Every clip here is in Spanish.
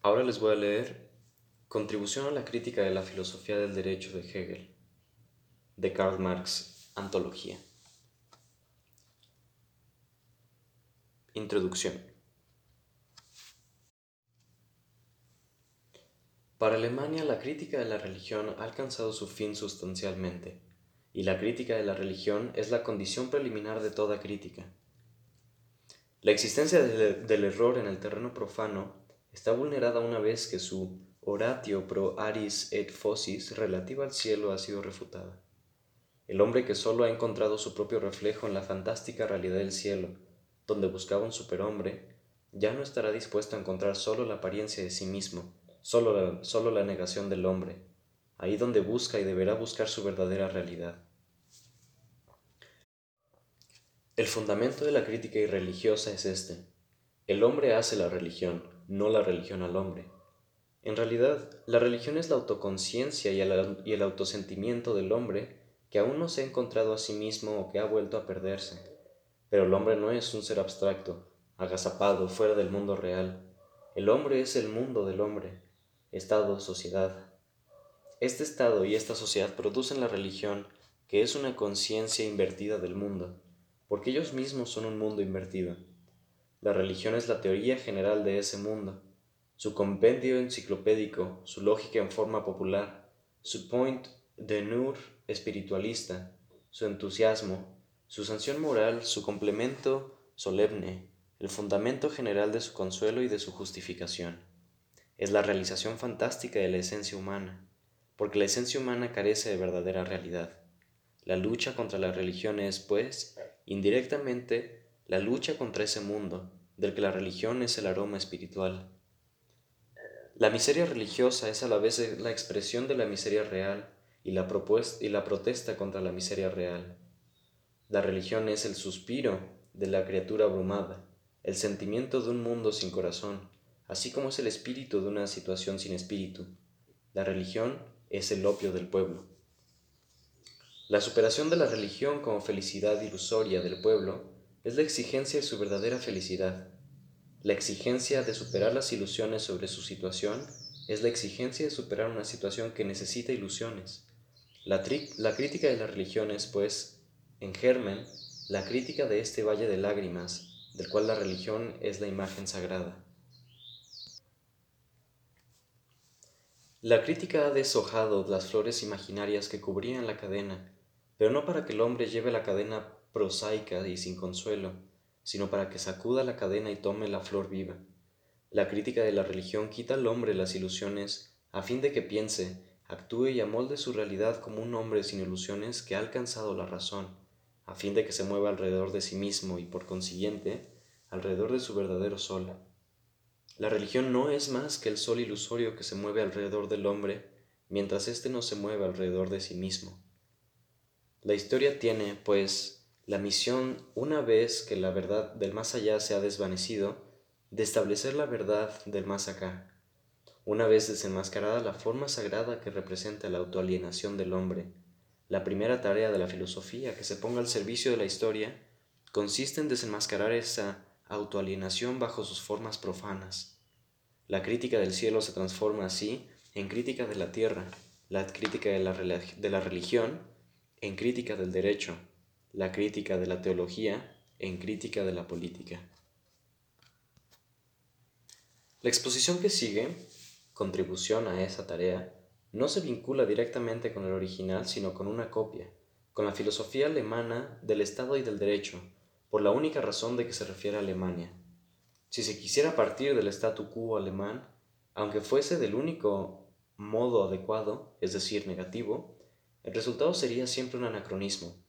Ahora les voy a leer Contribución a la crítica de la filosofía del derecho de Hegel, de Karl Marx, Antología. Introducción. Para Alemania la crítica de la religión ha alcanzado su fin sustancialmente, y la crítica de la religión es la condición preliminar de toda crítica. La existencia del error en el terreno profano está vulnerada una vez que su oratio pro aris et fosis relativa al cielo ha sido refutada. El hombre que solo ha encontrado su propio reflejo en la fantástica realidad del cielo, donde buscaba un superhombre, ya no estará dispuesto a encontrar solo la apariencia de sí mismo, solo la, solo la negación del hombre, ahí donde busca y deberá buscar su verdadera realidad. El fundamento de la crítica irreligiosa es este. El hombre hace la religión, no la religión al hombre. En realidad, la religión es la autoconciencia y el, autosentimiento del hombre que aún no se ha encontrado a sí mismo o que ha vuelto a perderse. Pero el hombre no es un ser abstracto, agazapado, fuera del mundo real. El hombre es el mundo del hombre, estado, sociedad. Este estado y esta sociedad producen la religión, que es una conciencia invertida del mundo porque ellos mismos son un mundo invertido. La religión es la teoría general de ese mundo, su compendio enciclopédico, su lógica en forma popular, su point de nur espiritualista, su entusiasmo, su sanción moral, su complemento solemne, el fundamento general de su consuelo y de su justificación. Es la realización fantástica de la esencia humana, porque la esencia humana carece de verdadera realidad. La lucha contra la religión es, pues, indirectamente la lucha contra ese mundo, del que la religión es el aroma espiritual. La miseria religiosa es a la vez la expresión de la miseria real y la, y la protesta contra la miseria real. La religión es el suspiro de la criatura abrumada, el sentimiento de un mundo sin corazón, así como es el espíritu de una situación sin espíritu. La religión es el opio del pueblo. La superación de la religión como felicidad ilusoria del pueblo es la exigencia de su verdadera felicidad. La exigencia de superar las ilusiones sobre su situación es la exigencia de superar una situación que necesita ilusiones. La, crítica de la religión es, pues, en germen, la crítica de este valle de lágrimas, del cual la religión es la imagen sagrada. La crítica ha deshojado las flores imaginarias que cubrían la cadena pero no para que el hombre lleve la cadena prosaica y sin consuelo, sino para que sacuda la cadena y tome la flor viva. La crítica de la religión quita al hombre las ilusiones a fin de que piense, actúe y amolde su realidad como un hombre sin ilusiones que ha alcanzado la razón, a fin de que se mueva alrededor de sí mismo y por consiguiente alrededor de su verdadero sol. La religión no es más que el sol ilusorio que se mueve alrededor del hombre mientras éste no se mueve alrededor de sí mismo. La historia tiene, pues, la misión, una vez que la verdad del más allá se ha desvanecido, de establecer la verdad del más acá. Una vez desenmascarada la forma sagrada que representa la autoalienación del hombre, la primera tarea de la filosofía que se ponga al servicio de la historia consiste en desenmascarar esa autoalienación bajo sus formas profanas. La crítica del cielo se transforma así en crítica de la tierra, la crítica de la, religión en crítica del derecho, la crítica de la teología en crítica de la política. La exposición que sigue, contribución a esa tarea, no se vincula directamente con el original, sino con una copia, con la filosofía alemana del Estado y del derecho, por la única razón de que se refiere a Alemania. Si se quisiera partir del statu quo alemán, aunque fuese del único modo adecuado, es decir, negativo, el resultado sería siempre un anacronismo.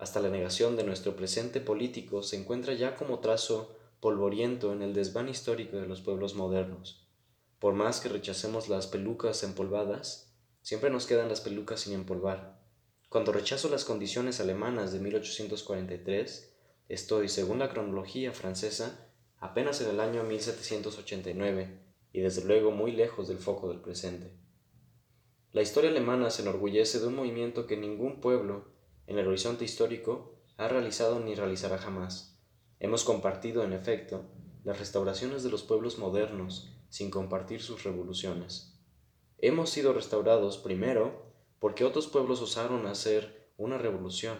Hasta la negación de nuestro presente político se encuentra ya como trazo polvoriento en el desván histórico de los pueblos modernos. Por más que rechacemos las pelucas empolvadas, siempre nos quedan las pelucas sin empolvar. Cuando rechazo las condiciones alemanas de 1843, estoy, según la cronología francesa, apenas en el año 1789 y desde luego muy lejos del foco del presente. La historia alemana se enorgullece de un movimiento que ningún pueblo, en el horizonte histórico, ha realizado ni realizará jamás. Hemos compartido, en efecto, las restauraciones de los pueblos modernos sin compartir sus revoluciones. Hemos sido restaurados primero porque otros pueblos osaron hacer una revolución,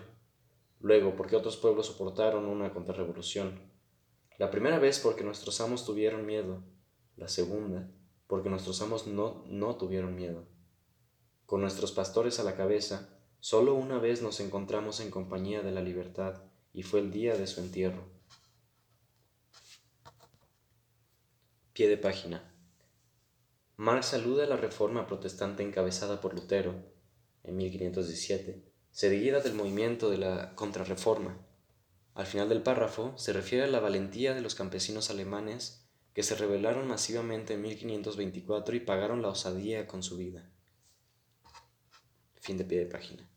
luego porque otros pueblos soportaron una contrarrevolución. La primera vez porque nuestros amos tuvieron miedo, la segunda porque nuestros amos no, no tuvieron miedo. Con nuestros pastores a la cabeza, solo una vez nos encontramos en compañía de la libertad, y fue el día de su entierro. Pie de página. Marx saluda la reforma protestante encabezada por Lutero en 1517, seguida del movimiento de la contrarreforma. Al final del párrafo se refiere a la valentía de los campesinos alemanes que se rebelaron masivamente en 1524 y pagaron la osadía con su vida. Fin de pie de página.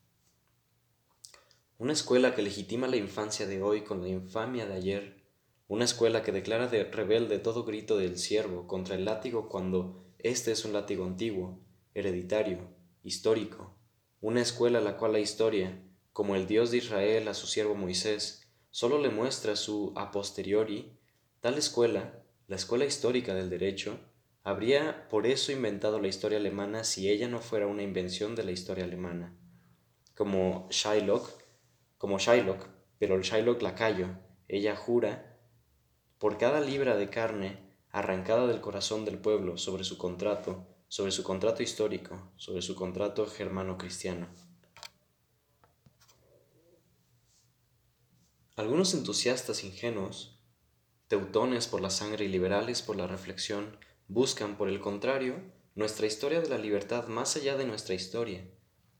Una escuela que legitima la infancia de hoy con la infamia de ayer, una escuela que declara de rebelde todo grito del siervo contra el látigo cuando este es un látigo antiguo, hereditario, histórico, una escuela a la cual la historia, como el Dios de Israel a su siervo Moisés, solo le muestra su a posteriori, tal escuela, la escuela histórica del derecho, habría por eso inventado la historia alemana si ella no fuera una invención de la historia alemana. Como Shylock, como Shylock, pero el Shylock lacayo, ella jura, por cada libra de carne arrancada del corazón del pueblo sobre su contrato, sobre su contrato histórico, sobre su contrato germano-cristiano. Algunos entusiastas ingenuos, teutones por la sangre y liberales por la reflexión, buscan, por el contrario, nuestra historia de la libertad más allá de nuestra historia,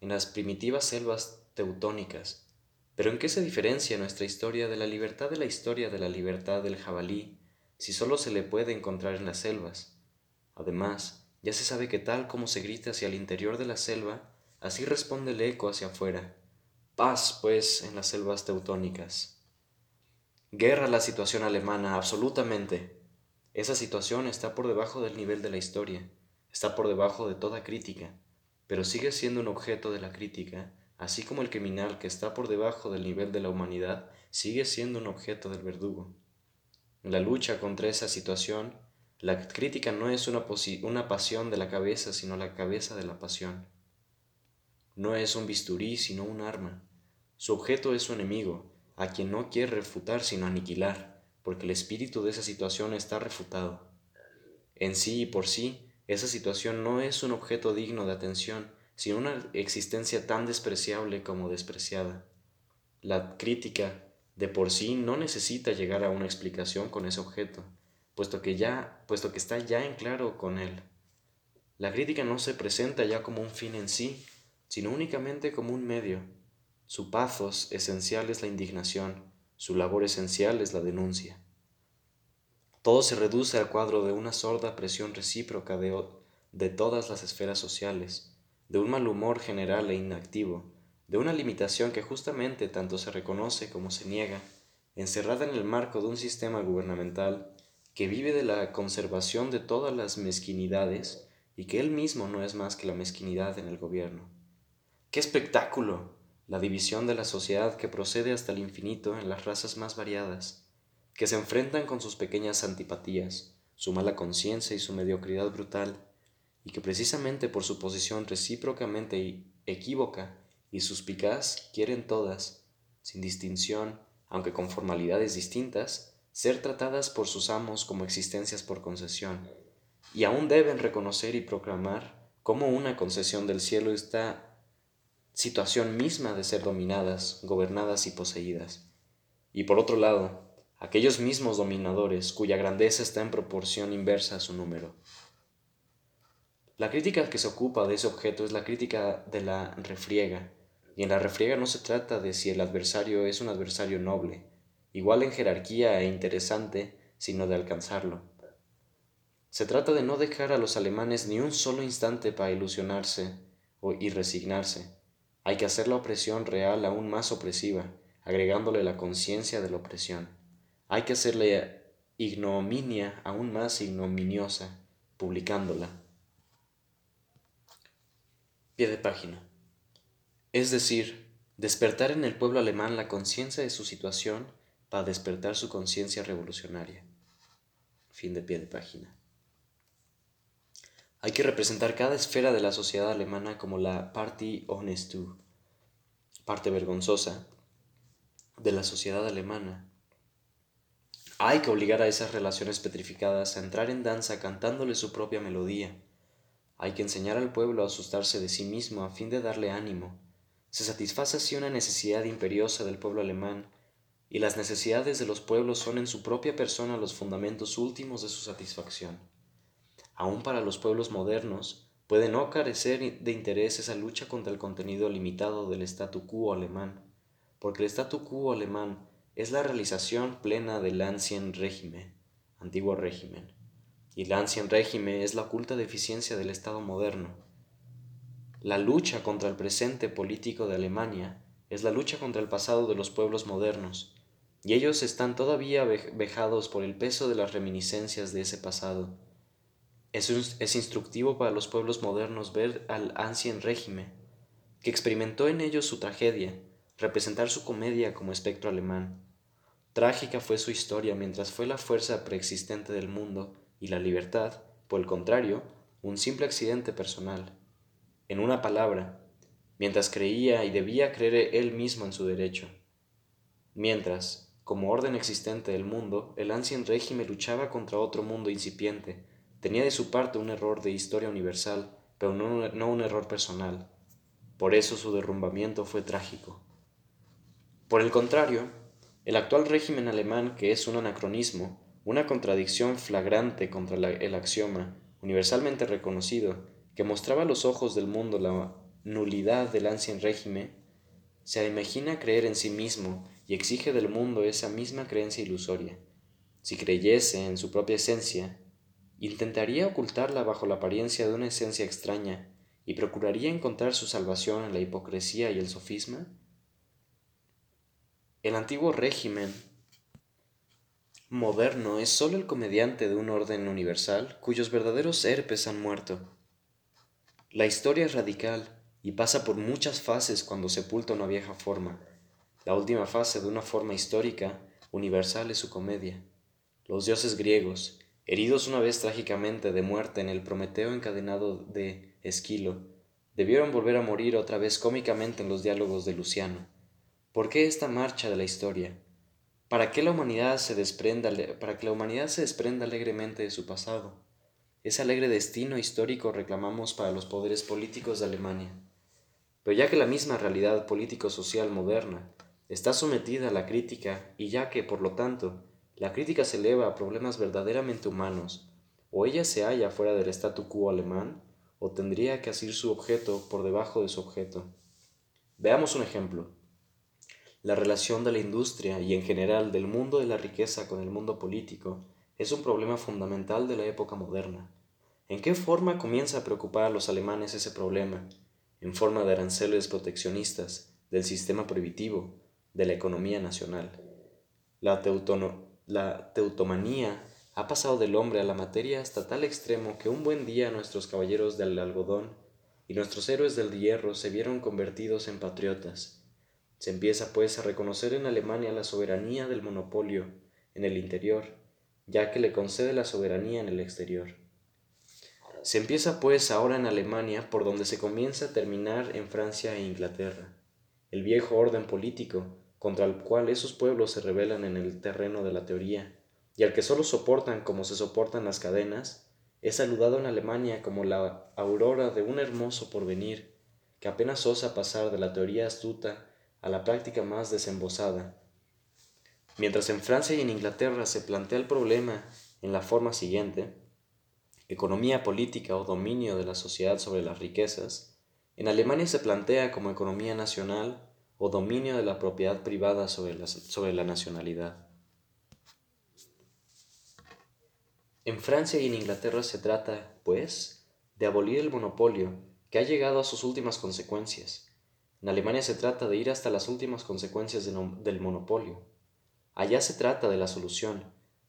en las primitivas selvas teutónicas. Pero ¿en qué se diferencia nuestra historia de la libertad de la historia de la libertad del jabalí, si solo se le puede encontrar en las selvas. Además, ya se sabe que tal como se grita hacia el interior de la selva, así responde el eco hacia afuera. Paz, pues, en las selvas teutónicas. Guerra la situación alemana, absolutamente. Esa situación está por debajo del nivel de la historia, está por debajo de toda crítica, pero sigue siendo un objeto de la crítica, así como el criminal que está por debajo del nivel de la humanidad sigue siendo un objeto del verdugo. La lucha contra esa situación, la crítica no es una, una pasión de la cabeza, sino la cabeza de la pasión. No es un bisturí, sino un arma. Su objeto es su enemigo, a quien no quiere refutar, sino aniquilar, porque el espíritu de esa situación está refutado. En sí y por sí, esa situación no es un objeto digno de atención, sino una existencia tan despreciable como despreciada. La crítica de por sí no necesita llegar a una explicación con ese objeto, puesto que ya, puesto que está ya en claro con él. La crítica no se presenta ya como un fin en sí, sino únicamente como un medio. Su pathos esencial es la indignación, su labor esencial es la denuncia. Todo se reduce al cuadro de una sorda presión recíproca de, de todas las esferas sociales, de un mal humor general e inactivo, de una limitación que justamente tanto se reconoce como se niega, encerrada en el marco de un sistema gubernamental que vive de la conservación de todas las mezquinidades y que él mismo no es más que la mezquinidad en el gobierno. ¡Qué espectáculo! La división de la sociedad que procede hasta el infinito en las razas más variadas, que se enfrentan con sus pequeñas antipatías, su mala conciencia y su mediocridad brutal, y que precisamente por su posición recíprocamente equívoca y suspicaz quieren todas, sin distinción, aunque con formalidades distintas, ser tratadas por sus amos como existencias por concesión, y aún deben reconocer y proclamar como una concesión del cielo esta situación misma de ser dominadas, gobernadas y poseídas. Y por otro lado, aquellos mismos dominadores cuya grandeza está en proporción inversa a su número. La crítica que se ocupa de ese objeto es la crítica de la refriega, y en la refriega no se trata de si el adversario es un adversario noble, igual en jerarquía e interesante, sino de alcanzarlo. Se trata de no dejar a los alemanes ni un solo instante para ilusionarse y resignarse. Hay que hacer la opresión real aún más opresiva, agregándole la conciencia de la opresión. Hay que hacerle ignominia aún más ignominiosa, publicándola. Pie de página es decir, despertar en el pueblo alemán la conciencia de su situación para despertar su conciencia revolucionaria. Fin de pie de página. Hay que representar cada esfera de la sociedad alemana como la party honestu, parte vergonzosa, de la sociedad alemana. Hay que obligar a esas relaciones petrificadas a entrar en danza cantándole su propia melodía. Hay que enseñar al pueblo a asustarse de sí mismo a fin de darle ánimo. Se satisface así una necesidad imperiosa del pueblo alemán y las necesidades de los pueblos son en su propia persona los fundamentos últimos de su satisfacción. Aún para los pueblos modernos, puede no carecer de interés esa lucha contra el contenido limitado del statu quo alemán, porque el statu quo alemán es la realización plena del ancien régimen, antiguo régimen, y el ancien régimen es la oculta deficiencia del Estado moderno. La lucha contra el presente político de Alemania es la lucha contra el pasado de los pueblos modernos, y ellos están todavía vejados por el peso de las reminiscencias de ese pasado. Es, es instructivo para los pueblos modernos ver al ancien régimen, que experimentó en ellos su tragedia, representar su comedia como espectro alemán. Trágica fue su historia mientras fue la fuerza preexistente del mundo y la libertad, por el contrario, un simple accidente personal. En una palabra, mientras creía y debía creer él mismo en su derecho. Mientras, como orden existente del mundo, el ancien régimen luchaba contra otro mundo incipiente. Tenía de su parte un error de historia universal, pero no, no un error personal. Por eso su derrumbamiento fue trágico. Por el contrario, el actual régimen alemán, que es un anacronismo, una contradicción flagrante contra el axioma, universalmente reconocido, que mostraba a los ojos del mundo la nulidad del ancien régimen, se imagina creer en sí mismo y exige del mundo esa misma creencia ilusoria. Si creyese en su propia esencia, intentaría ocultarla bajo la apariencia de una esencia extraña y procuraría encontrar su salvación en la hipocresía y el sofisma? El antiguo régimen moderno es sólo el comediante de un orden universal cuyos verdaderos herpes han muerto. La historia es radical y pasa por muchas fases cuando sepulta una vieja forma la última fase de una forma histórica universal es su comedia. Los dioses griegos, heridos una vez trágicamente de muerte en el Prometeo encadenado de Esquilo, debieron volver a morir otra vez cómicamente en los diálogos de Luciano. ¿Por qué esta marcha de la historia? ¿Para qué la humanidad se desprenda, para que la humanidad se desprenda alegremente de su pasado? Ese alegre destino histórico reclamamos para los poderes políticos de Alemania. Pero ya que la misma realidad político-social moderna está sometida a la crítica y ya que, por lo tanto, la crítica se eleva a problemas verdaderamente humanos, o ella se halla fuera del statu quo alemán, o tendría que asir su objeto por debajo de su objeto. Veamos un ejemplo. La relación de la industria y en general del mundo de la riqueza con el mundo político es un problema fundamental de la época moderna. ¿En qué forma comienza a preocupar a los alemanes ese problema? En forma de aranceles proteccionistas, del sistema prohibitivo, de la economía nacional. La, la teutomanía ha pasado del hombre a la materia hasta tal extremo que un buen día nuestros caballeros del algodón y nuestros héroes del hierro se vieron convertidos en patriotas. Se empieza pues a reconocer en Alemania la soberanía del monopolio en el interior, ya que le concede la soberanía en el exterior. Se empieza pues ahora en Alemania por donde se comienza a terminar en Francia e Inglaterra. El viejo orden político, contra el cual esos pueblos se rebelan en el terreno de la teoría, y al que solo soportan como se soportan las cadenas, es saludado en Alemania como la aurora de un hermoso porvenir, que apenas osa pasar de la teoría astuta a la práctica más desembosada. Mientras en Francia y en Inglaterra se plantea el problema en la forma siguiente, economía política o dominio de la sociedad sobre las riquezas, en Alemania se plantea como economía nacional o dominio de la propiedad privada sobre la, sobre la nacionalidad. En Francia y en Inglaterra se trata, pues, de abolir el monopolio, que ha llegado a sus últimas consecuencias. En Alemania se trata de ir hasta las últimas consecuencias del monopolio. Allá se trata de la solución,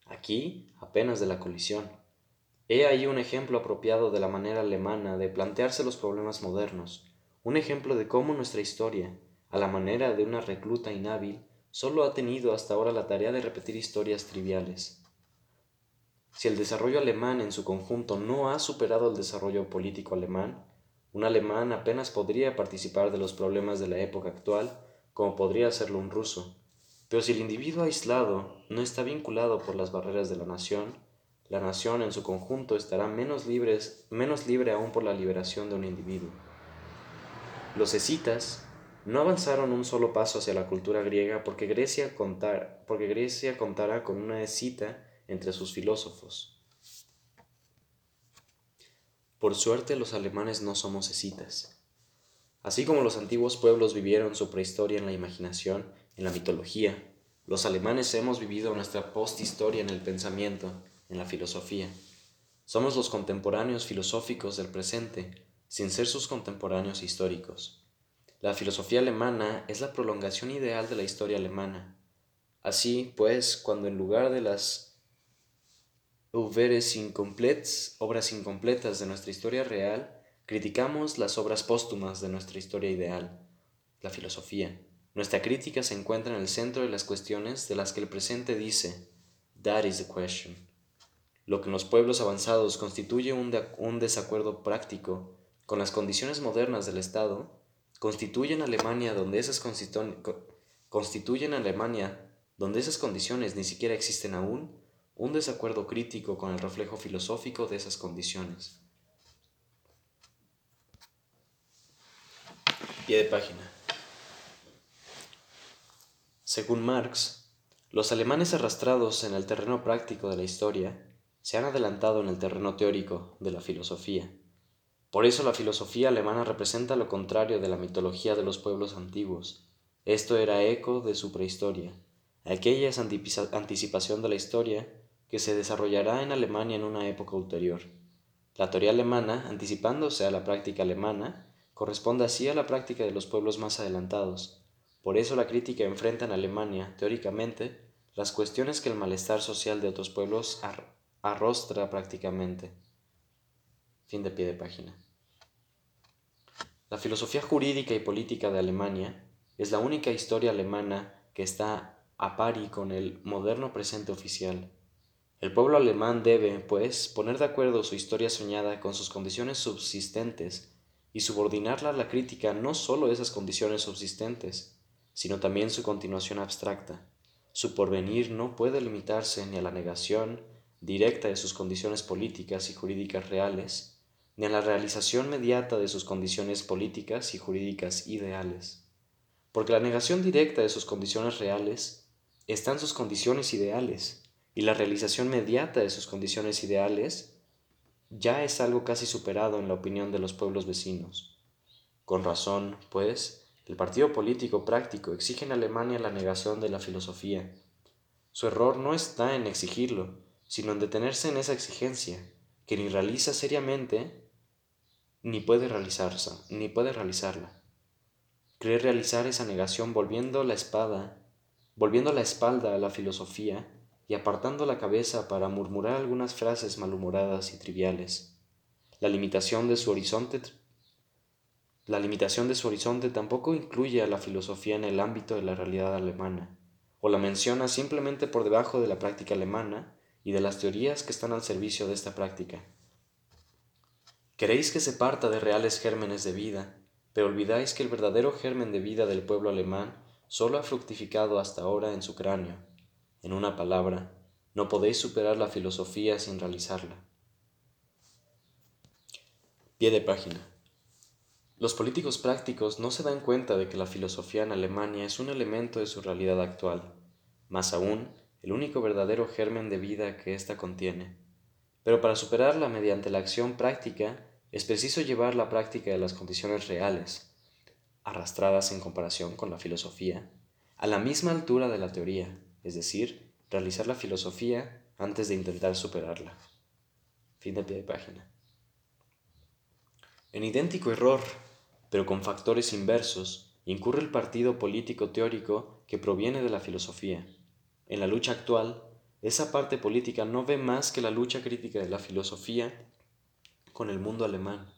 aquí apenas de la colisión. He ahí un ejemplo apropiado de la manera alemana de plantearse los problemas modernos, un ejemplo de cómo nuestra historia, a la manera de una recluta inhábil, solo ha tenido hasta ahora la tarea de repetir historias triviales. Si el desarrollo alemán en su conjunto no ha superado el desarrollo político alemán, un alemán apenas podría participar de los problemas de la época actual como podría hacerlo un ruso. Pero si el individuo aislado no está vinculado por las barreras de la nación, la nación en su conjunto estará menos, libres, menos libre aún por la liberación de un individuo. Los escitas no avanzaron un solo paso hacia la cultura griega porque Grecia, contar, porque Grecia contara con una escita entre sus filósofos. Por suerte los alemanes no somos escitas. Así como los antiguos pueblos vivieron su prehistoria en la imaginación, en la mitología, los alemanes hemos vivido nuestra posthistoria en el pensamiento, en la filosofía. Somos los contemporáneos filosóficos del presente, sin ser sus contemporáneos históricos. La filosofía alemana es la prolongación ideal de la historia alemana. Así, pues, cuando en lugar de las incomplets, obras incompletas de nuestra historia real, criticamos las obras póstumas de nuestra historia ideal, la filosofía. Nuestra crítica se encuentra en el centro de las cuestiones de las que el presente dice, That is the question. Lo que en los pueblos avanzados constituye un desacuerdo práctico con las condiciones modernas del Estado, constituye en Alemania donde esas constituyen Alemania donde esas condiciones ni siquiera existen aún, un desacuerdo crítico con el reflejo filosófico de esas condiciones. Pie de página. Según Marx, los alemanes arrastrados en el terreno práctico de la historia se han adelantado en el terreno teórico de la filosofía. Por eso la filosofía alemana representa lo contrario de la mitología de los pueblos antiguos. Esto era eco de su prehistoria. Aquella es anticipación de la historia que se desarrollará en Alemania en una época ulterior. La teoría alemana, anticipándose a la práctica alemana, corresponde así a la práctica de los pueblos más adelantados, por eso la crítica enfrenta en Alemania, teóricamente, las cuestiones que el malestar social de otros pueblos arrostra prácticamente. Fin de pie de página. La filosofía jurídica y política de Alemania es la única historia alemana que está a pari con el moderno presente oficial. El pueblo alemán debe, pues, poner de acuerdo su historia soñada con sus condiciones subsistentes y subordinarla a la crítica no sólo de esas condiciones subsistentes, sino también su continuación abstracta. Su porvenir no puede limitarse ni a la negación directa de sus condiciones políticas y jurídicas reales, ni a la realización mediata de sus condiciones políticas y jurídicas ideales. Porque la negación directa de sus condiciones reales está en sus condiciones ideales, y la realización mediata de sus condiciones ideales ya es algo casi superado en la opinión de los pueblos vecinos. Con razón, pues, el partido político práctico exige en Alemania la negación de la filosofía. Su error no está en exigirlo, sino en detenerse en esa exigencia, que ni realiza seriamente ni puede realizarse, ni puede realizarla. Cree realizar esa negación volviendo la espada, volviendo la espalda a la filosofía y apartando la cabeza para murmurar algunas frases malhumoradas y triviales. La limitación de su horizonte la limitación de su horizonte tampoco incluye a la filosofía en el ámbito de la realidad alemana, o la menciona simplemente por debajo de la práctica alemana y de las teorías que están al servicio de esta práctica. Queréis que se parta de reales gérmenes de vida, pero olvidáis que el verdadero germen de vida del pueblo alemán solo ha fructificado hasta ahora en su cráneo. En una palabra, no podéis superar la filosofía sin realizarla. Pie de página. Los políticos prácticos no se dan cuenta de que la filosofía en Alemania es un elemento de su realidad actual, más aún, el único verdadero germen de vida que ésta contiene. Pero para superarla mediante la acción práctica, es preciso llevar la práctica de las condiciones reales, arrastradas en comparación con la filosofía, a la misma altura de la teoría, es decir, realizar la filosofía antes de intentar superarla. Fin de pie de página. En idéntico error, pero con factores inversos, incurre el partido político teórico que proviene de la filosofía. En la lucha actual, esa parte política no ve más que la lucha crítica de la filosofía con el mundo alemán.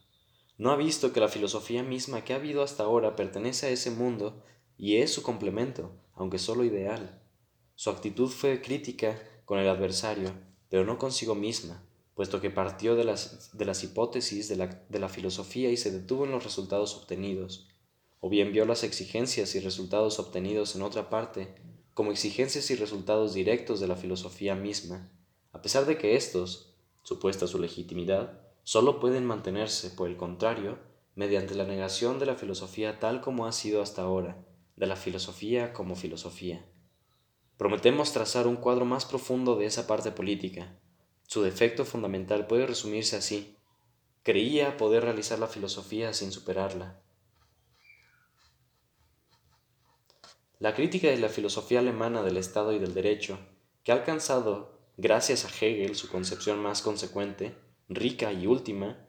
No ha visto que la filosofía misma que ha habido hasta ahora pertenece a ese mundo y es su complemento, aunque solo ideal. Su actitud fue crítica con el adversario, pero no consigo misma, puesto que partió de las, de las hipótesis de la, de la filosofía y se detuvo en los resultados obtenidos, o bien vio las exigencias y resultados obtenidos en otra parte como exigencias y resultados directos de la filosofía misma, a pesar de que éstos, supuesta su legitimidad, sólo pueden mantenerse, por el contrario, mediante la negación de la filosofía tal como ha sido hasta ahora, de la filosofía como filosofía. Prometemos trazar un cuadro más profundo de esa parte política. Su defecto fundamental puede resumirse así. Creía poder realizar la filosofía sin superarla. La crítica de la filosofía alemana del Estado y del Derecho, que ha alcanzado, gracias a Hegel, su concepción más consecuente, rica y última,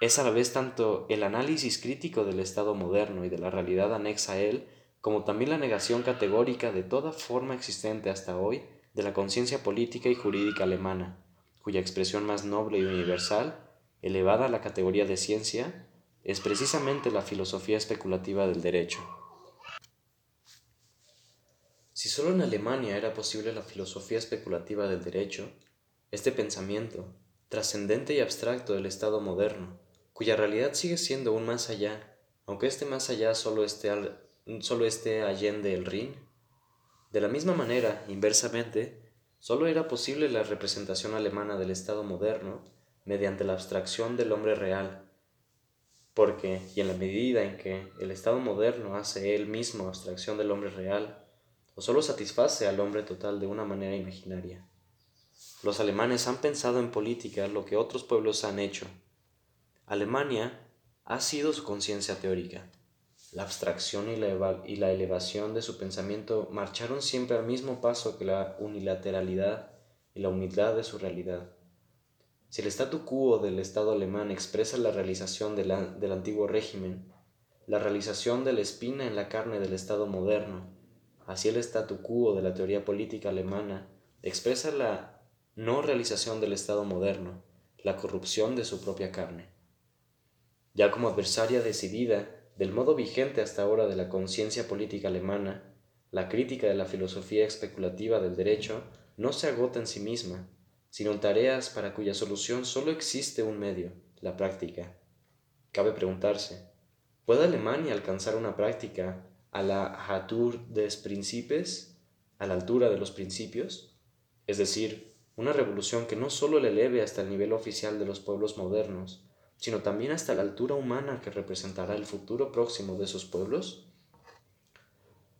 es a la vez tanto el análisis crítico del Estado moderno y de la realidad anexa a él, como también la negación categórica de toda forma existente hasta hoy de la conciencia política y jurídica alemana, cuya expresión más noble y universal, elevada a la categoría de ciencia, es precisamente la filosofía especulativa del derecho. Si solo en Alemania era posible la filosofía especulativa del derecho, este pensamiento, trascendente y abstracto del Estado moderno, cuya realidad sigue siendo un más allá, aunque este más allá solo esté solo esté allende el Rin? De la misma manera, inversamente, solo era posible la representación alemana del Estado moderno mediante la abstracción del hombre real, porque, y en la medida en que el Estado moderno hace él mismo abstracción del hombre real, o solo satisface al hombre total de una manera imaginaria. Los alemanes han pensado en política lo que otros pueblos han hecho. Alemania ha sido su conciencia teórica. La abstracción y la, elevación de su pensamiento marcharon siempre al mismo paso que la unilateralidad y la humildad de su realidad. Si el statu quo del Estado alemán expresa la realización del antiguo régimen, la realización de la espina en la carne del Estado moderno, así el statu quo de la teoría política alemana expresa la no realización del Estado moderno, la corrupción de su propia carne. Ya como adversaria decidida del modo vigente hasta ahora de la conciencia política alemana, la crítica de la filosofía especulativa del derecho no se agota en sí misma, sino en tareas para cuya solución solo existe un medio, la práctica. Cabe preguntarse, ¿puede Alemania alcanzar una práctica a la Hatur des Principes, a la altura de los principios? Es decir, una revolución que no solo le eleve hasta el nivel oficial de los pueblos modernos, sino también hasta la altura humana que representará el futuro próximo de esos pueblos?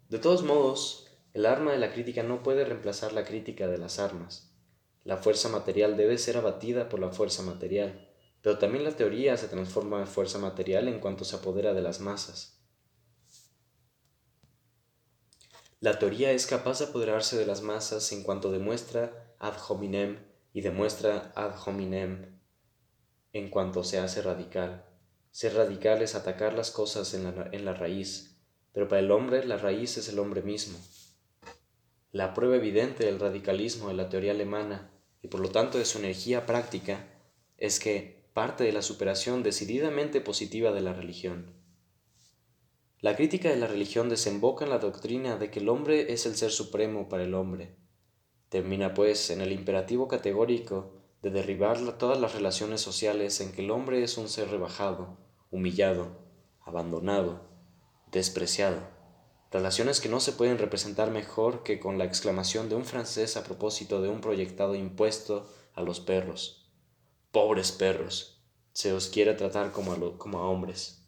De todos modos, el arma de la crítica no puede reemplazar la crítica de las armas. La fuerza material debe ser abatida por la fuerza material, pero también la teoría se transforma en fuerza material en cuanto se apodera de las masas. La teoría es capaz de apoderarse de las masas en cuanto demuestra ad hominem y demuestra ad hominem en cuanto se hace radical. Ser radical es atacar las cosas en la, en la raíz, pero para el hombre la raíz es el hombre mismo. La prueba evidente del radicalismo de la teoría alemana y por lo tanto de su energía práctica es que parte de la superación decididamente positiva de la religión. La crítica de la religión desemboca en la doctrina de que el hombre es el ser supremo para el hombre. Termina pues en el imperativo categórico de derribar todas las relaciones sociales en que el hombre es un ser rebajado, humillado, abandonado, despreciado. Relaciones que no se pueden representar mejor que con la exclamación de un francés a propósito de un proyectado impuesto a los perros. Pobres perros, se os quiere tratar como a, hombres.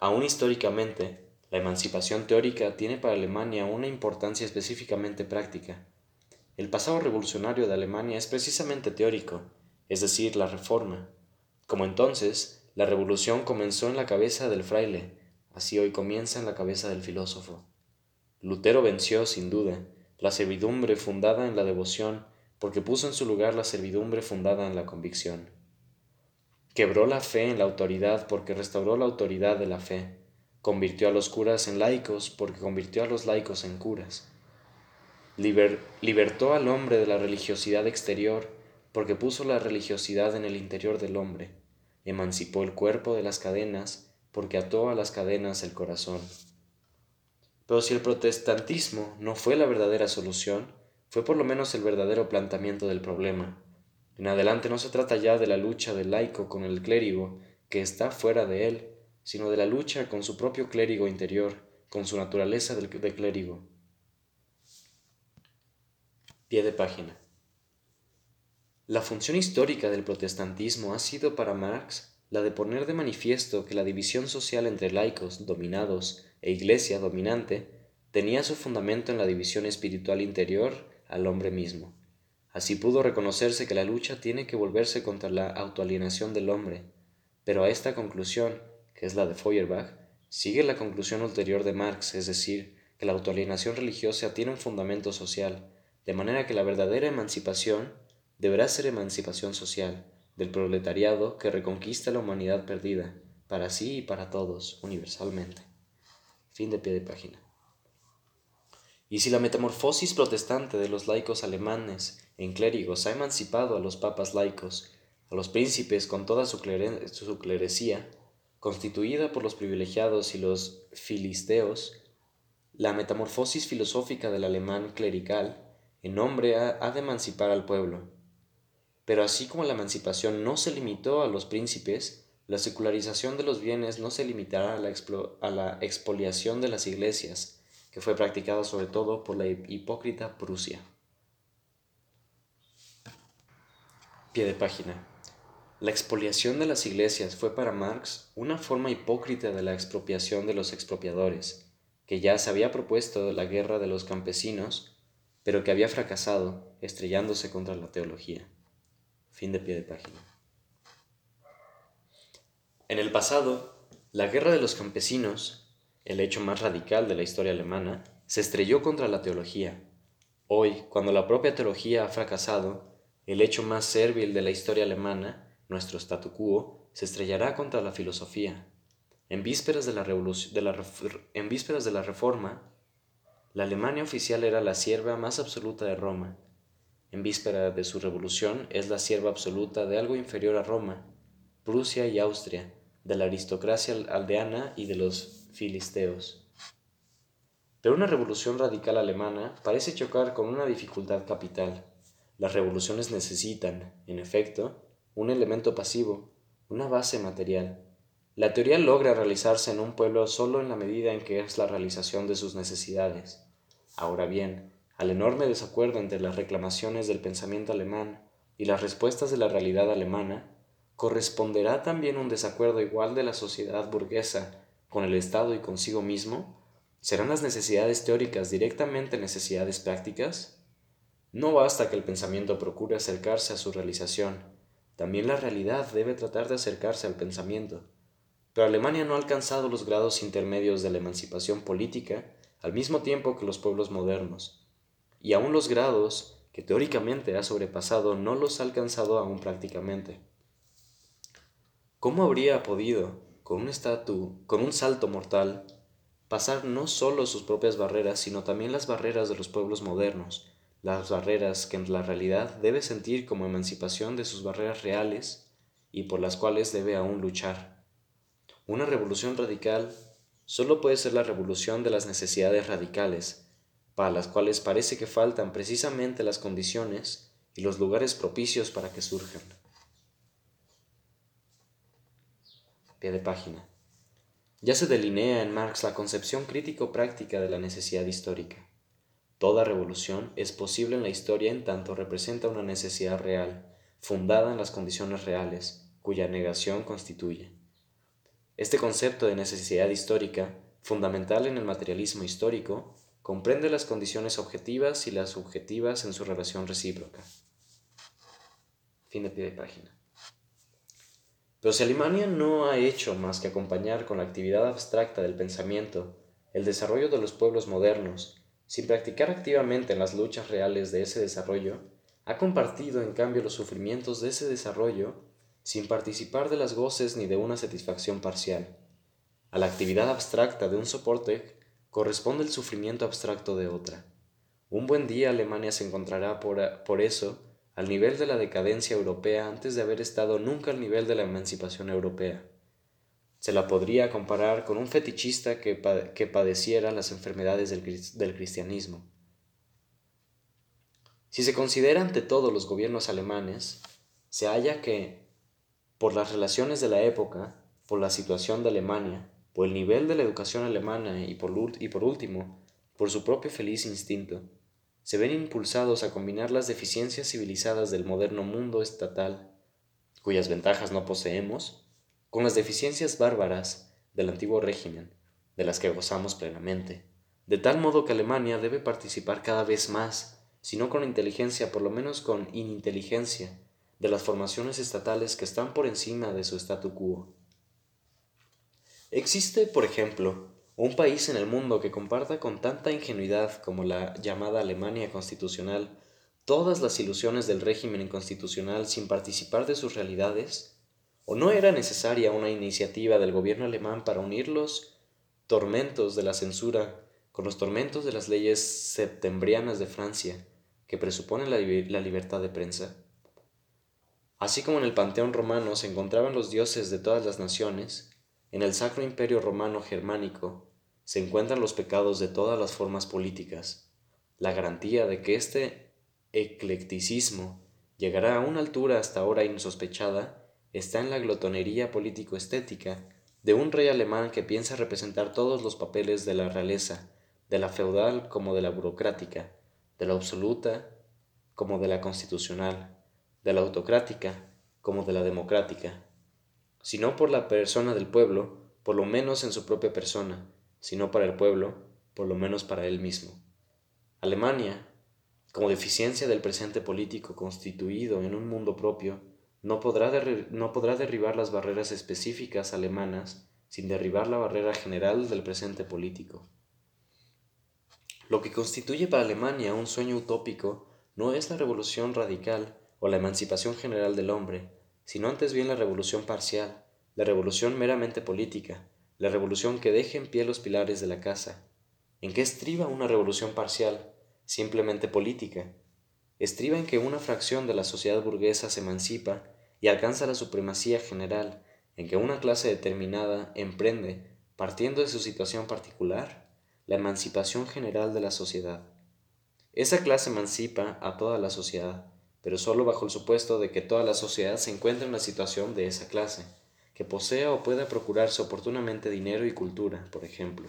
Aún históricamente, la emancipación teórica tiene para Alemania una importancia específicamente práctica el pasado revolucionario de Alemania es precisamente teórico, es decir, la reforma. Como entonces, la revolución comenzó en la cabeza del fraile, así hoy comienza en la cabeza del filósofo. Lutero venció, sin duda, la servidumbre fundada en la devoción, porque puso en su lugar la servidumbre fundada en la convicción. Quebró la fe en la autoridad porque restauró la autoridad de la fe. Convirtió a los curas en laicos porque convirtió a los laicos en curas libertó al hombre de la religiosidad exterior porque puso la religiosidad en el interior del hombre, emancipó el cuerpo de las cadenas porque ató a las cadenas el corazón. Pero si el protestantismo no fue la verdadera solución, fue por lo menos el verdadero planteamiento del problema. En adelante no se trata ya de la lucha del laico con el clérigo, que está fuera de él, sino de la lucha con su propio clérigo interior, con su naturaleza de clérigo. Pie de página. La función histórica del protestantismo ha sido para Marx la de poner de manifiesto que la división social entre laicos dominados e iglesia dominante tenía su fundamento en la división espiritual interior al hombre mismo. Así pudo reconocerse que la lucha tiene que volverse contra la autoalienación del hombre, pero a esta conclusión, que es la de Feuerbach, sigue la conclusión ulterior de Marx, es decir, que la autoalienación religiosa tiene un fundamento social, de manera que la verdadera emancipación deberá ser emancipación social, del proletariado que reconquista la humanidad perdida, para sí y para todos, universalmente. Fin de pie de página. Y si la metamorfosis protestante de los laicos alemanes en clérigos ha emancipado a los papas laicos, a los príncipes con toda su, clerecía, constituida por los privilegiados y los filisteos, la metamorfosis filosófica del alemán clerical en hombre ha de emancipar al pueblo, pero así como la emancipación no se limitó a los príncipes, la secularización de los bienes no se limitará a la, a la expoliación de las iglesias, que fue practicada sobre todo por la hipócrita Prusia. Pie de página. La expoliación de las iglesias fue para Marx una forma hipócrita de la expropiación de los expropiadores, que ya se había propuesto la guerra de los campesinos, pero que había fracasado, estrellándose contra la teología. Fin de pie de página. En el pasado, la guerra de los campesinos, el hecho más radical de la historia alemana, se estrelló contra la teología. Hoy, cuando la propia teología ha fracasado, el hecho más servil de la historia alemana, nuestro statu quo, se estrellará contra la filosofía. En vísperas de la, en vísperas de la Reforma, la Alemania oficial era la sierva más absoluta de Roma, en víspera de su revolución, es la sierva absoluta de algo inferior a Roma, Prusia y Austria, de la aristocracia aldeana y de los filisteos. Pero una revolución radical alemana parece chocar con una dificultad capital. Las revoluciones necesitan, en efecto, un elemento pasivo, una base material. La teoría logra realizarse en un pueblo solo en la medida en que es la realización de sus necesidades. Ahora bien, al enorme desacuerdo entre las reclamaciones del pensamiento alemán y las respuestas de la realidad alemana, corresponderá también un desacuerdo igual de la sociedad burguesa con el Estado y consigo mismo? ¿Serán las necesidades teóricas directamente necesidades prácticas? No basta que el pensamiento procure acercarse a su realización, también la realidad debe tratar de acercarse al pensamiento. Pero Alemania no ha alcanzado los grados intermedios de la emancipación política al mismo tiempo que los pueblos modernos, y aún los grados que teóricamente ha sobrepasado no los ha alcanzado aún prácticamente. ¿Cómo habría podido, con un con un salto mortal, pasar no solo sus propias barreras, sino también las barreras de los pueblos modernos, las barreras que en la realidad debe sentir como emancipación de sus barreras reales y por las cuales debe aún luchar? Una revolución radical solo puede ser la revolución de las necesidades radicales, para las cuales parece que faltan precisamente las condiciones y los lugares propicios para que surjan. Pie. Ya se delinea en Marx la concepción crítico-práctica de la necesidad histórica. Toda revolución es posible en la historia en tanto representa una necesidad real, fundada en las condiciones reales, cuya negación constituye. Este concepto de necesidad histórica, fundamental en el materialismo histórico, comprende las condiciones objetivas y las subjetivas en su relación recíproca. Fin de pie de página. Pero si Alemania no ha hecho más que acompañar con la actividad abstracta del pensamiento el desarrollo de los pueblos modernos, sin practicar activamente en las luchas reales de ese desarrollo, ha compartido en cambio los sufrimientos de ese desarrollo sin participar de las goces ni de una satisfacción parcial. A la actividad abstracta de un soporte corresponde el sufrimiento abstracto de otra. Un buen día Alemania se encontrará por, eso al nivel de la decadencia europea antes de haber estado nunca al nivel de la emancipación europea. Se la podría comparar con un fetichista que, padeciera las enfermedades del, del cristianismo. Si se considera ante todo los gobiernos alemanes, se halla que, por las relaciones de la época, por la situación de Alemania, por el nivel de la educación alemana y por, y por último, por su propio feliz instinto, se ven impulsados a combinar las deficiencias civilizadas del moderno mundo estatal, cuyas ventajas no poseemos, con las deficiencias bárbaras del antiguo régimen, de las que gozamos plenamente, de tal modo que Alemania debe participar cada vez más, si no con inteligencia, por lo menos con ininteligencia, de las formaciones estatales que están por encima de su statu quo. Existe, por ejemplo, un país en el mundo que comparta con tanta ingenuidad como la llamada Alemania constitucional todas las ilusiones del régimen inconstitucional sin participar de sus realidades? ¿O no era necesaria una iniciativa del gobierno alemán para unir los tormentos de la censura con los tormentos de las leyes septembrianas de Francia, que presuponen la, la libertad de prensa? Así como en el panteón romano se encontraban los dioses de todas las naciones, en el Sacro Imperio Romano Germánico se encuentran los pecados de todas las formas políticas. La garantía de que este eclecticismo llegará a una altura hasta ahora insospechada está en la glotonería político-estética de un rey alemán que piensa representar todos los papeles de la realeza, de la feudal como de la burocrática, de la absoluta como de la constitucional, de la autocrática como de la democrática, si no por la persona del pueblo, por lo menos en su propia persona, si no para el pueblo, por lo menos para él mismo. Alemania, como deficiencia del presente político constituido en un mundo propio, no podrá, no podrá derribar las barreras específicas alemanas sin derribar la barrera general del presente político. Lo que constituye para Alemania un sueño utópico no es la revolución radical o la emancipación general del hombre, sino antes bien la revolución parcial, la revolución meramente política, la revolución que deje en pie los pilares de la casa. ¿En qué estriba una revolución parcial, simplemente política? Estriba en que una fracción de la sociedad burguesa se emancipa y alcanza la supremacía general, en que una clase determinada emprende, partiendo de su situación particular, la emancipación general de la sociedad. Esa clase emancipa a toda la sociedad, pero solo bajo el supuesto de que toda la sociedad se encuentre en la situación de esa clase, que posea o pueda procurarse oportunamente dinero y cultura, por ejemplo.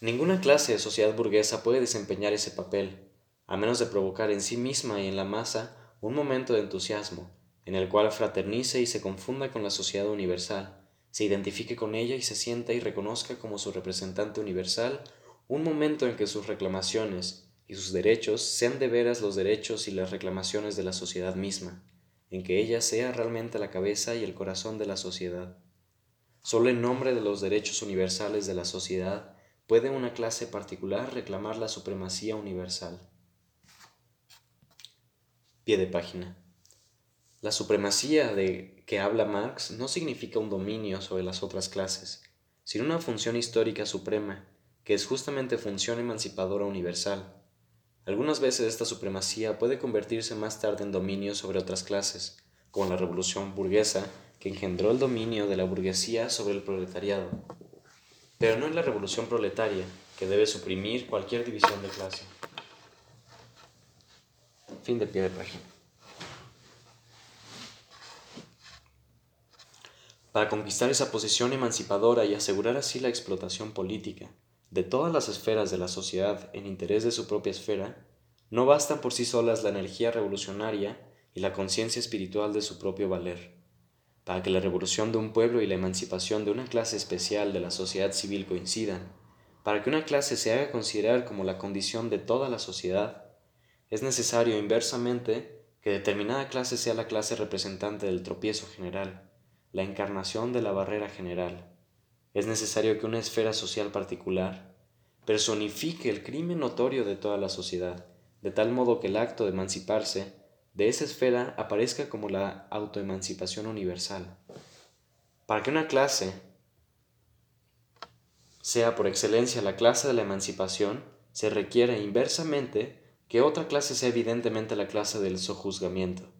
Ninguna clase de sociedad burguesa puede desempeñar ese papel, a menos de provocar en sí misma y en la masa un momento de entusiasmo, en el cual fraternice y se confunda con la sociedad universal, se identifique con ella y se sienta y reconozca como su representante universal un momento en que sus reclamaciones, y sus derechos sean de veras los derechos y las reclamaciones de la sociedad misma, en que ella sea realmente la cabeza y el corazón de la sociedad. Solo en nombre de los derechos universales de la sociedad puede una clase particular reclamar la supremacía universal. Pie de página. La supremacía de que habla Marx no significa un dominio sobre las otras clases, sino una función histórica suprema, que es justamente función emancipadora universal algunas veces esta supremacía puede convertirse más tarde en dominio sobre otras clases, como la revolución burguesa, que engendró el dominio de la burguesía sobre el proletariado. Pero no es la revolución proletaria, que debe suprimir cualquier división de clase. Fin de pie de página. Para conquistar esa posición emancipadora y asegurar así la explotación política, de todas las esferas de la sociedad en interés de su propia esfera, no bastan por sí solas la energía revolucionaria y la conciencia espiritual de su propio valer. Para que la revolución de un pueblo y la emancipación de una clase especial de la sociedad civil coincidan, para que una clase se haga considerar como la condición de toda la sociedad, es necesario inversamente que determinada clase sea la clase representante del tropiezo general, la encarnación de la barrera general. Es necesario que una esfera social particular personifique el crimen notorio de toda la sociedad, de tal modo que el acto de emanciparse de esa esfera aparezca como la autoemancipación universal. Para que una clase sea por excelencia la clase de la emancipación, se requiere inversamente que otra clase sea evidentemente la clase del sojuzgamiento.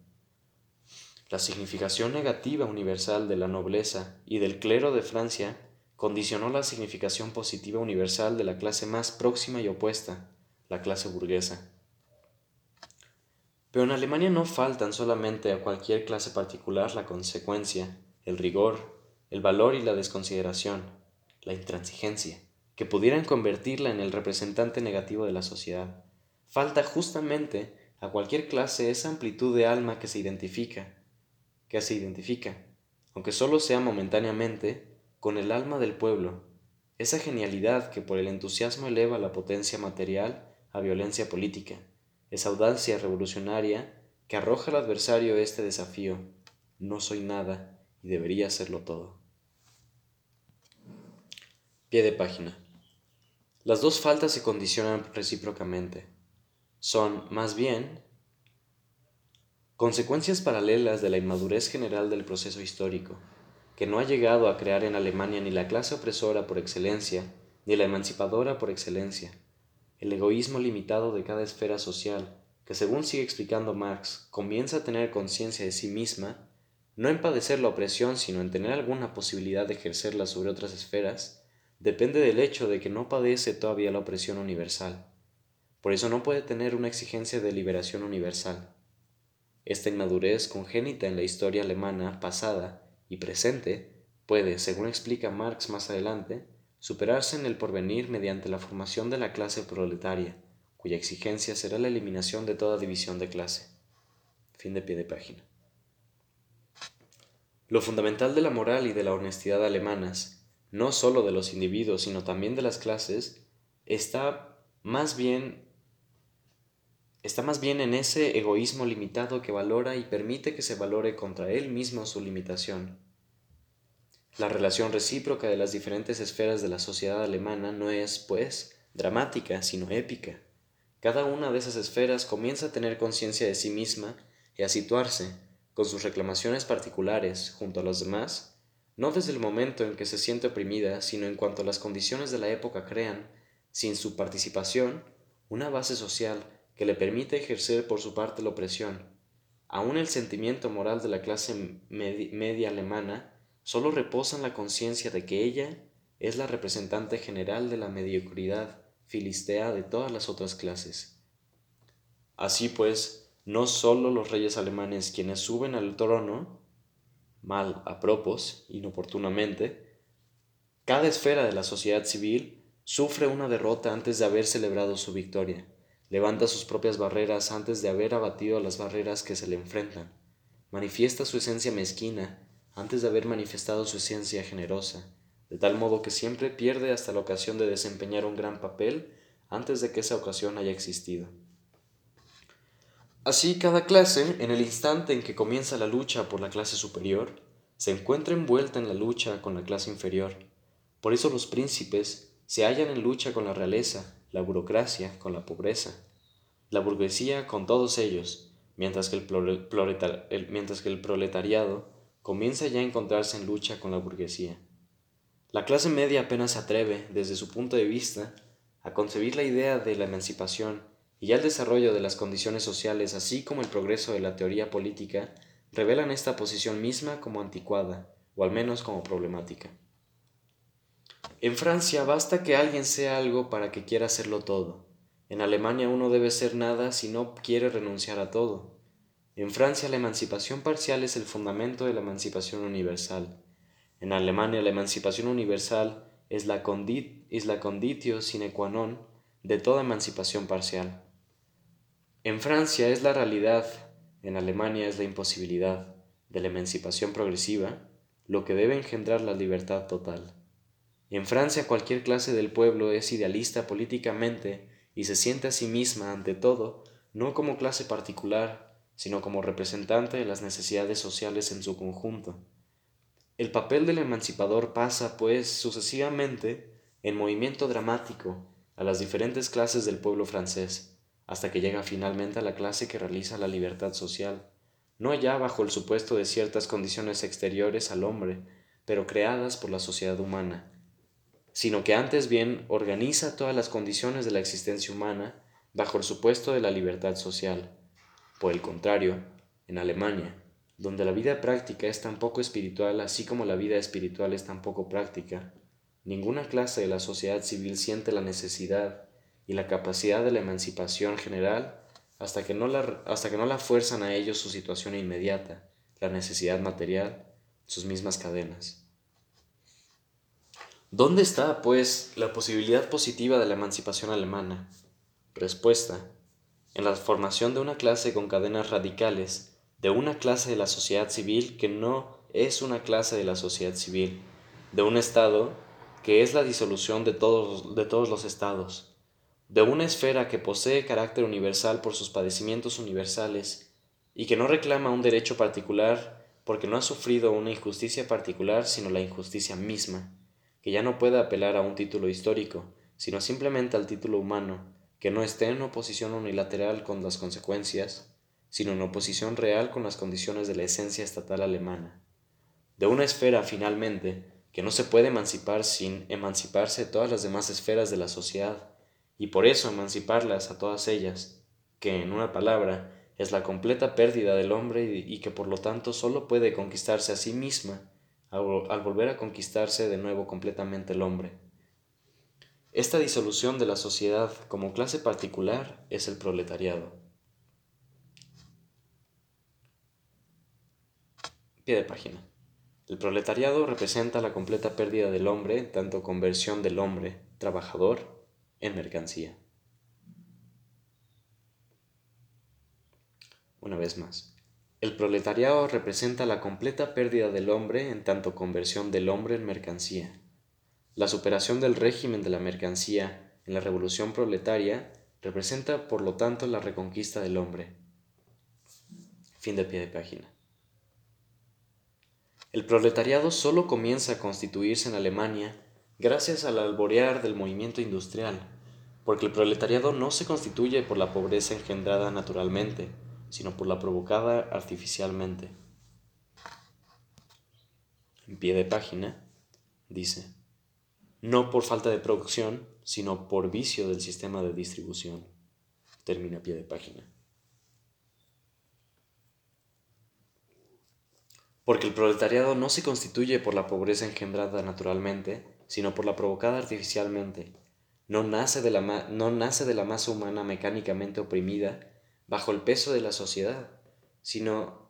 La significación negativa universal de la nobleza y del clero de Francia condicionó la significación positiva universal de la clase más próxima y opuesta, la clase burguesa. Pero en Alemania no faltan solamente a cualquier clase particular la consecuencia, el rigor, el valor y la desconsideración, la intransigencia, que pudieran convertirla en el representante negativo de la sociedad. Falta justamente a cualquier clase esa amplitud de alma que se identifica, que se identifica, aunque solo sea momentáneamente, con el alma del pueblo, esa genialidad que por el entusiasmo eleva la potencia material a violencia política, esa audacia revolucionaria que arroja al adversario este desafío, no soy nada y debería serlo todo. Pie de página. Las dos faltas se condicionan recíprocamente. Son, más bien, consecuencias paralelas de la inmadurez general del proceso histórico, que no ha llegado a crear en Alemania ni la clase opresora por excelencia, ni la emancipadora por excelencia, el egoísmo limitado de cada esfera social, que según sigue explicando Marx, comienza a tener conciencia de sí misma, no en padecer la opresión, sino en tener alguna posibilidad de ejercerla sobre otras esferas, depende del hecho de que no padece todavía la opresión universal. Por eso no puede tener una exigencia de liberación universal. Esta inmadurez congénita en la historia alemana pasada y presente puede, según explica Marx más adelante, superarse en el porvenir mediante la formación de la clase proletaria, cuya exigencia será la eliminación de toda división de clase. Fin de pie de página. Lo fundamental de la moral y de la honestidad alemanas, no sólo de los individuos, sino también de las clases, está más bien está más bien en ese egoísmo limitado que valora y permite que se valore contra él mismo su limitación. La relación recíproca de las diferentes esferas de la sociedad alemana no es, pues, dramática, sino épica. Cada una de esas esferas comienza a tener conciencia de sí misma y a situarse, con sus reclamaciones particulares, junto a los demás, no desde el momento en que se siente oprimida, sino en cuanto las condiciones de la época crean, sin su participación, una base social que le permite ejercer por su parte la opresión. Aún el sentimiento moral de la clase media alemana solo reposa en la conciencia de que ella es la representante general de la mediocridad filistea de todas las otras clases. Así pues, no sólo los reyes alemanes quienes suben al trono, mal a propos, inoportunamente, cada esfera de la sociedad civil sufre una derrota antes de haber celebrado su victoria, levanta sus propias barreras antes de haber abatido las barreras que se le enfrentan, manifiesta su esencia mezquina antes de haber manifestado su esencia generosa, de tal modo que siempre pierde hasta la ocasión de desempeñar un gran papel antes de que esa ocasión haya existido. Así, cada clase, en el instante en que comienza la lucha por la clase superior, se encuentra envuelta en la lucha con la clase inferior. Por eso los príncipes se hallan en lucha con la realeza, la burocracia con la pobreza, la burguesía con todos ellos, mientras que el, mientras que el proletariado comienza ya a encontrarse en lucha con la burguesía. La clase media apenas se atreve, desde su punto de vista, a concebir la idea de la emancipación y ya el desarrollo de las condiciones sociales, así como el progreso de la teoría política, revelan esta posición misma como anticuada, o al menos como problemática. En Francia basta que alguien sea algo para que quiera hacerlo todo. En Alemania uno debe ser nada si no quiere renunciar a todo. En Francia la emancipación parcial es el fundamento de la emancipación universal. En Alemania la emancipación universal es la, conditio sine qua non de toda emancipación parcial. En Francia es la realidad, en Alemania es la imposibilidad de la emancipación progresiva, lo que debe engendrar la libertad total. En Francia cualquier clase del pueblo es idealista políticamente y se siente a sí misma ante todo no como clase particular, sino como representante de las necesidades sociales en su conjunto. El papel del emancipador pasa, pues, sucesivamente, en movimiento dramático, a las diferentes clases del pueblo francés, hasta que llega finalmente a la clase que realiza la libertad social, no ya bajo el supuesto de ciertas condiciones exteriores al hombre, pero creadas por la sociedad humana, sino que antes bien organiza todas las condiciones de la existencia humana bajo el supuesto de la libertad social, por el contrario, en Alemania, donde la vida práctica es tan poco espiritual así como la vida espiritual es tan poco práctica, ninguna clase de la sociedad civil siente la necesidad, y la capacidad de la emancipación general hasta que no la, hasta que no la fuerzan a ellos su situación inmediata, la necesidad material, sus mismas cadenas. ¿Dónde está, pues, la posibilidad positiva de la emancipación alemana? Respuesta. En la formación de una clase con cadenas radicales, de una clase de la sociedad civil que no es una clase de la sociedad civil, de un Estado que es la disolución de todos, de todos los estados, de una esfera que posee carácter universal por sus padecimientos universales y que no reclama un derecho particular porque no ha sufrido una injusticia particular sino la injusticia misma que ya no puede apelar a un título histórico, sino simplemente al título humano, que no esté en oposición unilateral con las consecuencias, sino en oposición real con las condiciones de la esencia estatal alemana. De una esfera, finalmente, que no se puede emancipar sin emanciparse todas las demás esferas de la sociedad, y por eso emanciparlas a todas ellas, que, en una palabra, es la completa pérdida del hombre y, que por lo tanto solo puede conquistarse a sí misma al volver a conquistarse de nuevo completamente el hombre. Esta disolución de la sociedad como clase particular es el proletariado. Pie de página. El proletariado representa la completa pérdida del hombre, tanto conversión del hombre, trabajador, en mercancía. Una vez más. El proletariado representa la completa pérdida del hombre en tanto conversión del hombre en mercancía. La superación del régimen de la mercancía en la revolución proletaria representa por lo tanto la reconquista del hombre. Fin de pie de página. El proletariado solo comienza a constituirse en Alemania gracias al alborear del movimiento industrial, porque el proletariado no se constituye por la pobreza engendrada naturalmente, sino por la provocada artificialmente. En pie de página dice, no por falta de producción, sino por vicio del sistema de distribución. Termina pie de página. Porque el proletariado no se constituye por la pobreza engendrada naturalmente, sino por la provocada artificialmente. No nace de la, no nace de la masa humana mecánicamente oprimida, bajo el peso de la sociedad, sino,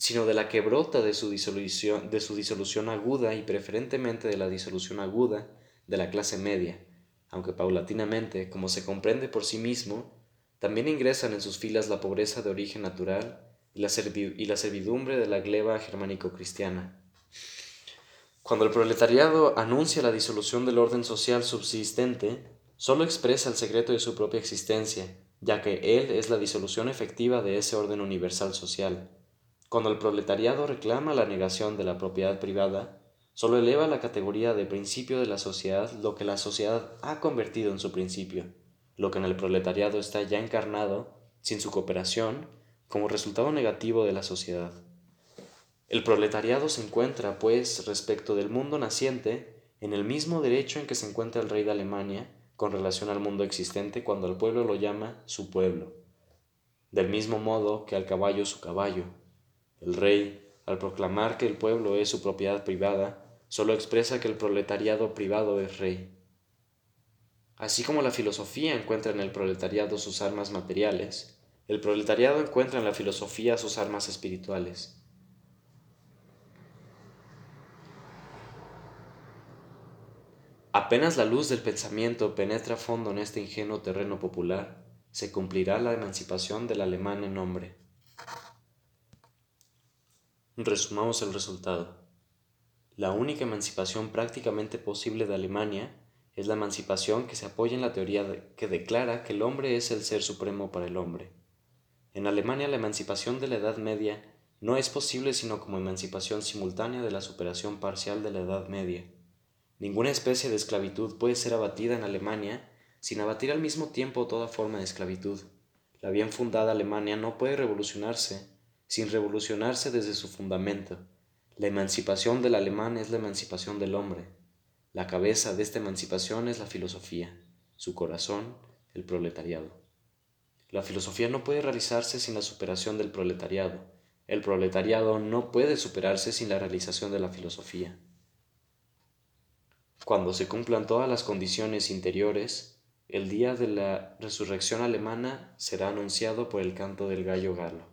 sino de la que brota de su, disolución, de su disolución aguda y preferentemente de la disolución aguda de la clase media, aunque paulatinamente, como se comprende por sí mismo, también ingresan en sus filas la pobreza de origen natural y la, y la servidumbre de la gleba germánico-cristiana. Cuando el proletariado anuncia la disolución del orden social subsistente, solo expresa el secreto de su propia existencia, ya que él es la disolución efectiva de ese orden universal social. Cuando el proletariado reclama la negación de la propiedad privada, solo eleva la categoría de principio de la sociedad lo que la sociedad ha convertido en su principio, lo que en el proletariado está ya encarnado, sin su cooperación, como resultado negativo de la sociedad. El proletariado se encuentra, pues, respecto del mundo naciente, en el mismo derecho en que se encuentra el rey de Alemania, con relación al mundo existente cuando al pueblo lo llama su pueblo, del mismo modo que al caballo su caballo. El rey, al proclamar que el pueblo es su propiedad privada, solo expresa que el proletariado privado es rey. Así como la filosofía encuentra en el proletariado sus armas materiales, el proletariado encuentra en la filosofía sus armas espirituales. Apenas la luz del pensamiento penetra a fondo en este ingenuo terreno popular, se cumplirá la emancipación del alemán en hombre. Resumamos el resultado. La única emancipación prácticamente posible de Alemania es la emancipación que se apoya en la teoría que declara que el hombre es el ser supremo para el hombre. En Alemania la emancipación de la Edad Media no es posible sino como emancipación simultánea de la superación parcial de la Edad Media Ninguna especie de esclavitud puede ser abatida en Alemania sin abatir al mismo tiempo toda forma de esclavitud. La bien fundada Alemania no puede revolucionarse sin revolucionarse desde su fundamento. La emancipación del alemán es la emancipación del hombre. La cabeza de esta emancipación es la filosofía, su corazón, el proletariado. La filosofía no puede realizarse sin la superación del proletariado. El proletariado no puede superarse sin la realización de la filosofía. Cuando se cumplan todas las condiciones interiores, el día de la resurrección alemana será anunciado por el canto del gallo galo.